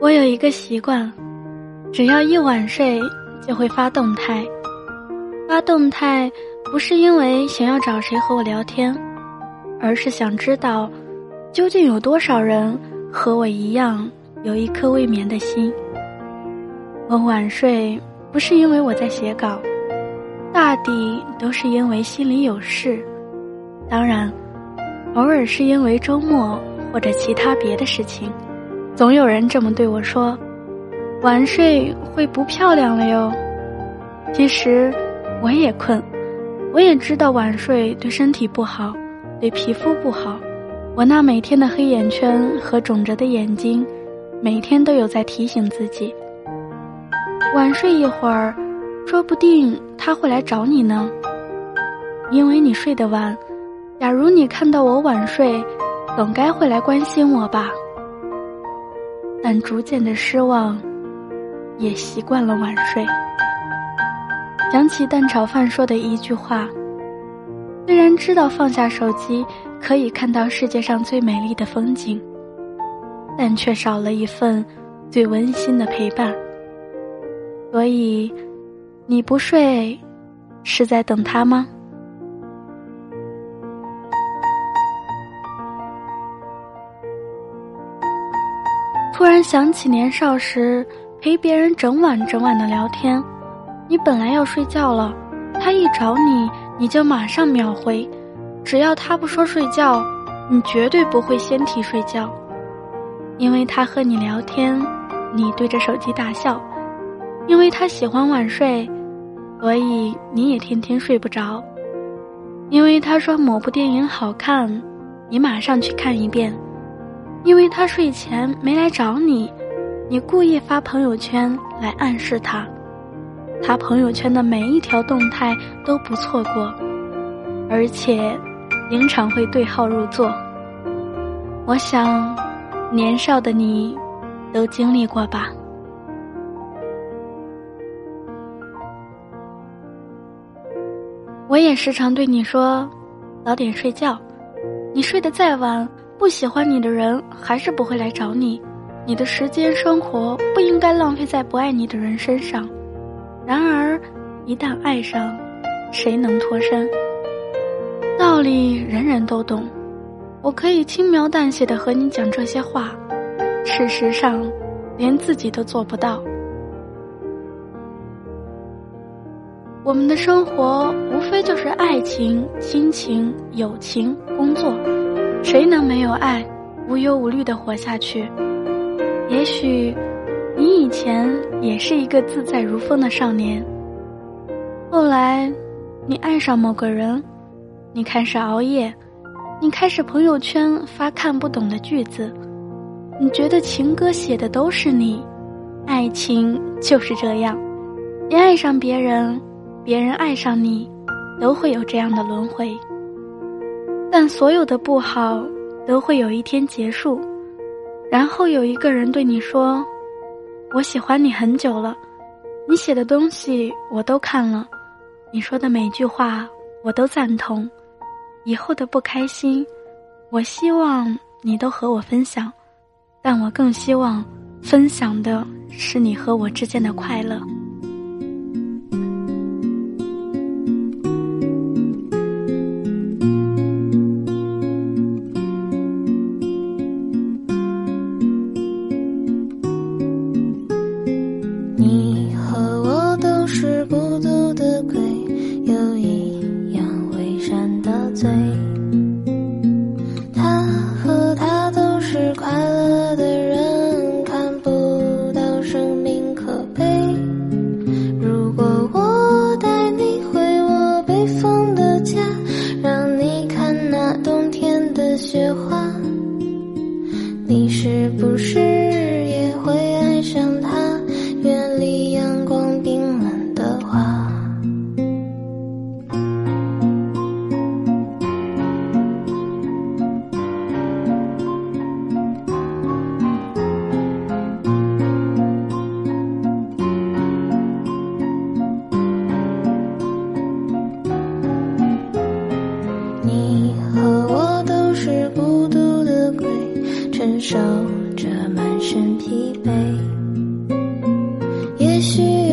我有一个习惯，只要一晚睡就会发动态。发动态不是因为想要找谁和我聊天，而是想知道究竟有多少人和我一样有一颗未眠的心。我晚睡不是因为我在写稿，大抵都是因为心里有事。当然，偶尔是因为周末或者其他别的事情。总有人这么对我说：“晚睡会不漂亮了哟。”其实我也困，我也知道晚睡对身体不好，对皮肤不好。我那每天的黑眼圈和肿着的眼睛，每天都有在提醒自己：晚睡一会儿，说不定他会来找你呢。因为你睡得晚，假如你看到我晚睡，总该会来关心我吧。但逐渐的失望，也习惯了晚睡。想起蛋炒饭说的一句话：“虽然知道放下手机可以看到世界上最美丽的风景，但却少了一份最温馨的陪伴。”所以，你不睡，是在等他吗？突然想起年少时陪别人整晚整晚的聊天，你本来要睡觉了，他一找你，你就马上秒回，只要他不说睡觉，你绝对不会先提睡觉，因为他和你聊天，你对着手机大笑，因为他喜欢晚睡，所以你也天天睡不着，因为他说某部电影好看，你马上去看一遍。因为他睡前没来找你，你故意发朋友圈来暗示他，他朋友圈的每一条动态都不错过，而且经常会对号入座。我想，年少的你都经历过吧。我也时常对你说，早点睡觉，你睡得再晚。不喜欢你的人还是不会来找你，你的时间生活不应该浪费在不爱你的人身上。然而，一旦爱上，谁能脱身？道理人人都懂，我可以轻描淡写的和你讲这些话，事实上，连自己都做不到。我们的生活无非就是爱情、亲情、友情、工作。谁能没有爱，无忧无虑的活下去？也许，你以前也是一个自在如风的少年。后来，你爱上某个人，你开始熬夜，你开始朋友圈发看不懂的句子，你觉得情歌写的都是你，爱情就是这样，你爱上别人，别人爱上你，都会有这样的轮回。但所有的不好都会有一天结束，然后有一个人对你说：“我喜欢你很久了，你写的东西我都看了，你说的每句话我都赞同。以后的不开心，我希望你都和我分享，但我更希望分享的是你和我之间的快乐。”承受着满身疲惫。也许